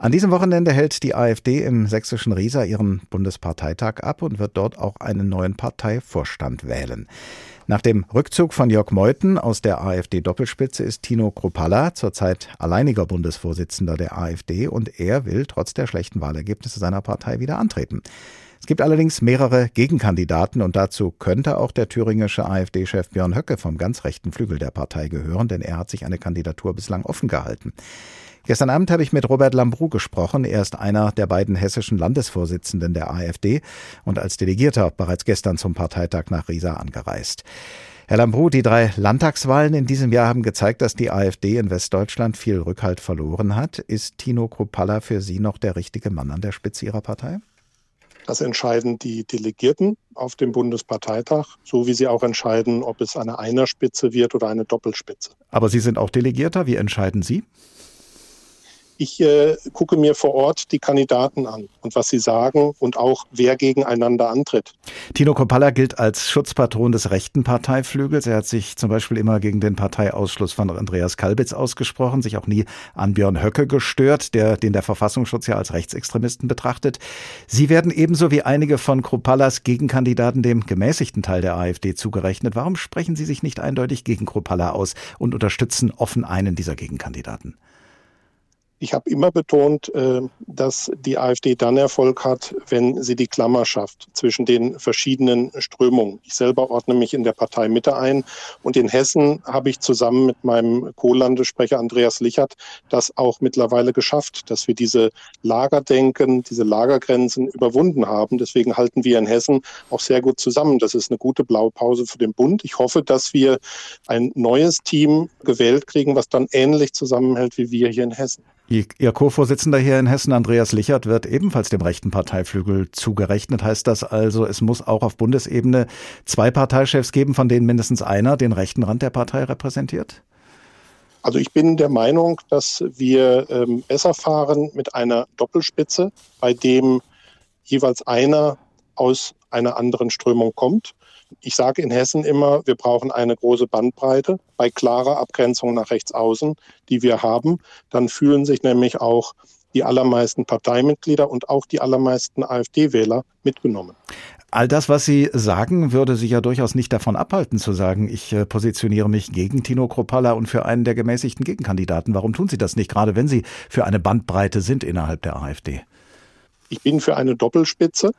An diesem Wochenende hält die AfD im sächsischen Riesa ihren Bundesparteitag ab und wird dort auch einen neuen Parteivorstand wählen. Nach dem Rückzug von Jörg Meuthen aus der AfD-Doppelspitze ist Tino Kropalla zurzeit alleiniger Bundesvorsitzender der AfD und er will trotz der schlechten Wahlergebnisse seiner Partei wieder antreten. Es gibt allerdings mehrere Gegenkandidaten und dazu könnte auch der thüringische AfD-Chef Björn Höcke vom ganz rechten Flügel der Partei gehören, denn er hat sich eine Kandidatur bislang offen gehalten. Gestern Abend habe ich mit Robert Lambrou gesprochen. Er ist einer der beiden hessischen Landesvorsitzenden der AfD und als Delegierter bereits gestern zum Parteitag nach Riesa angereist. Herr Lambrou, die drei Landtagswahlen in diesem Jahr haben gezeigt, dass die AfD in Westdeutschland viel Rückhalt verloren hat. Ist Tino Kropalla für Sie noch der richtige Mann an der Spitze Ihrer Partei? Das entscheiden die Delegierten auf dem Bundesparteitag, so wie sie auch entscheiden, ob es eine Einerspitze wird oder eine Doppelspitze. Aber Sie sind auch Delegierter. Wie entscheiden Sie? Ich äh, gucke mir vor Ort die Kandidaten an und was sie sagen und auch wer gegeneinander antritt. Tino Kopalla gilt als Schutzpatron des rechten Parteiflügels. Er hat sich zum Beispiel immer gegen den Parteiausschluss von Andreas Kalbitz ausgesprochen, sich auch nie an Björn Höcke gestört, der, den der Verfassungsschutz ja als Rechtsextremisten betrachtet. Sie werden ebenso wie einige von Kropallas Gegenkandidaten dem gemäßigten Teil der AfD zugerechnet. Warum sprechen Sie sich nicht eindeutig gegen Kropalla aus und unterstützen offen einen dieser Gegenkandidaten? Ich habe immer betont, äh, dass die AfD dann Erfolg hat, wenn sie die Klammer schafft zwischen den verschiedenen Strömungen. Ich selber ordne mich in der Partei Mitte ein und in Hessen habe ich zusammen mit meinem Co-Landessprecher Andreas Lichert das auch mittlerweile geschafft, dass wir diese Lagerdenken, diese Lagergrenzen überwunden haben. Deswegen halten wir in Hessen auch sehr gut zusammen. Das ist eine gute Blaupause für den Bund. Ich hoffe, dass wir ein neues Team gewählt kriegen, was dann ähnlich zusammenhält wie wir hier in Hessen. Ihr Co-Vorsitzender hier in Hessen, Andreas Lichert, wird ebenfalls dem rechten Parteiflügel zugerechnet. Heißt das also, es muss auch auf Bundesebene zwei Parteichefs geben, von denen mindestens einer den rechten Rand der Partei repräsentiert? Also ich bin der Meinung, dass wir ähm, besser fahren mit einer Doppelspitze, bei dem jeweils einer aus einer anderen Strömung kommt. Ich sage in Hessen immer, wir brauchen eine große Bandbreite bei klarer Abgrenzung nach rechts außen, die wir haben. Dann fühlen sich nämlich auch die allermeisten Parteimitglieder und auch die allermeisten AfD-Wähler mitgenommen. All das, was Sie sagen, würde Sie ja durchaus nicht davon abhalten zu sagen, ich äh, positioniere mich gegen Tino Kropalla und für einen der gemäßigten Gegenkandidaten. Warum tun Sie das nicht, gerade wenn Sie für eine Bandbreite sind innerhalb der AfD? Ich bin für eine Doppelspitze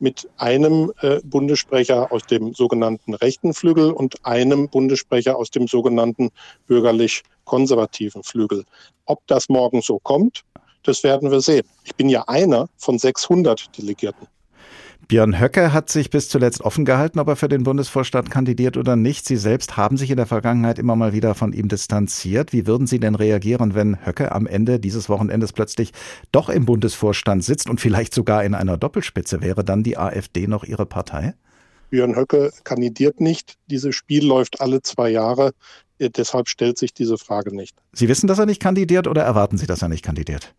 mit einem äh, Bundessprecher aus dem sogenannten rechten Flügel und einem Bundessprecher aus dem sogenannten bürgerlich-konservativen Flügel. Ob das morgen so kommt, das werden wir sehen. Ich bin ja einer von 600 Delegierten. Björn Höcke hat sich bis zuletzt offen gehalten, ob er für den Bundesvorstand kandidiert oder nicht. Sie selbst haben sich in der Vergangenheit immer mal wieder von ihm distanziert. Wie würden Sie denn reagieren, wenn Höcke am Ende dieses Wochenendes plötzlich doch im Bundesvorstand sitzt und vielleicht sogar in einer Doppelspitze? Wäre dann die AfD noch Ihre Partei? Björn Höcke kandidiert nicht. Dieses Spiel läuft alle zwei Jahre. Deshalb stellt sich diese Frage nicht. Sie wissen, dass er nicht kandidiert oder erwarten Sie, dass er nicht kandidiert?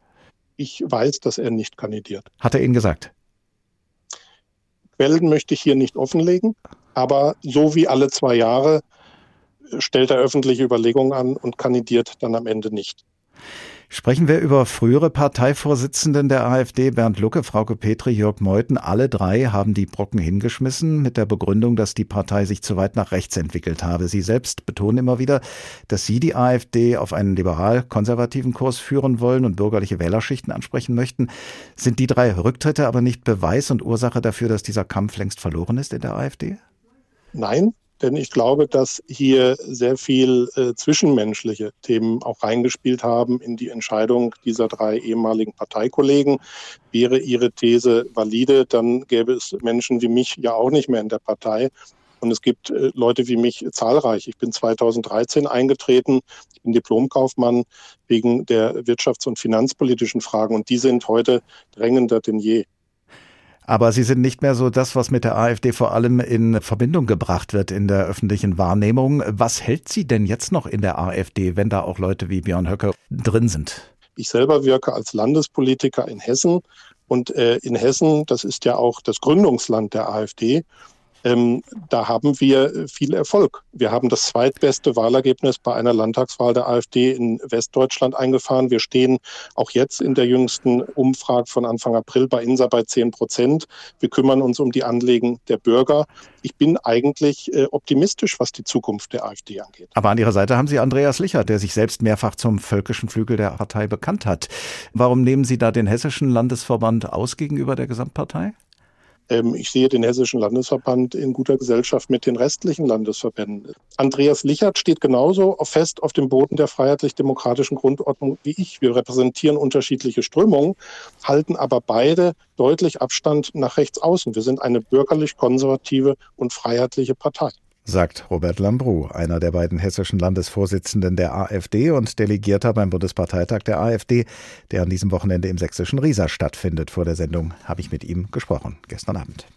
Ich weiß, dass er nicht kandidiert. Hat er Ihnen gesagt? Quellen möchte ich hier nicht offenlegen, aber so wie alle zwei Jahre stellt er öffentliche Überlegungen an und kandidiert dann am Ende nicht. Sprechen wir über frühere Parteivorsitzenden der AfD, Bernd Lucke, Frauke Petri, Jörg Meuthen. Alle drei haben die Brocken hingeschmissen mit der Begründung, dass die Partei sich zu weit nach rechts entwickelt habe. Sie selbst betonen immer wieder, dass sie die AfD auf einen liberal-konservativen Kurs führen wollen und bürgerliche Wählerschichten ansprechen möchten. Sind die drei Rücktritte aber nicht Beweis und Ursache dafür, dass dieser Kampf längst verloren ist in der AfD? Nein, denn ich glaube, dass hier sehr viel äh, zwischenmenschliche Themen auch reingespielt haben in die Entscheidung dieser drei ehemaligen Parteikollegen. Wäre ihre These valide, dann gäbe es Menschen wie mich ja auch nicht mehr in der Partei. Und es gibt äh, Leute wie mich zahlreich. Ich bin 2013 eingetreten, ich bin Diplomkaufmann wegen der wirtschafts- und finanzpolitischen Fragen und die sind heute drängender denn je. Aber sie sind nicht mehr so das, was mit der AfD vor allem in Verbindung gebracht wird in der öffentlichen Wahrnehmung. Was hält sie denn jetzt noch in der AfD, wenn da auch Leute wie Björn Höcke drin sind? Ich selber wirke als Landespolitiker in Hessen. Und äh, in Hessen, das ist ja auch das Gründungsland der AfD, Ähm, da haben wir viel Erfolg. Wir haben das zweitbeste Wahlergebnis bei einer Landtagswahl der AfD in Westdeutschland eingefahren. Wir stehen auch jetzt in der jüngsten Umfrage von Anfang April bei INSA bei 10 Prozent. Wir kümmern uns um die Anliegen der Bürger. Ich bin eigentlich äh, optimistisch, was die Zukunft der AfD angeht. Aber an Ihrer Seite haben Sie Andreas Lichert, der sich selbst mehrfach zum völkischen Flügel der Partei bekannt hat. Warum nehmen Sie da den hessischen Landesverband aus gegenüber der Gesamtpartei? Ähm, ich sehe den Hessischen Landesverband in guter Gesellschaft mit den restlichen Landesverbänden. Andreas Lichert steht genauso fest auf dem Boden der freiheitlich-demokratischen Grundordnung wie ich. Wir repräsentieren unterschiedliche Strömungen, halten aber beide deutlich Abstand nach rechts außen. Wir sind eine bürgerlich-konservative und freiheitliche Partei sagt Robert Lambrou, einer der beiden hessischen Landesvorsitzenden der AfD und Delegierter beim Bundesparteitag der AfD, der an diesem Wochenende im sächsischen Riesa stattfindet. Vor der Sendung habe ich mit ihm gesprochen, gestern Abend.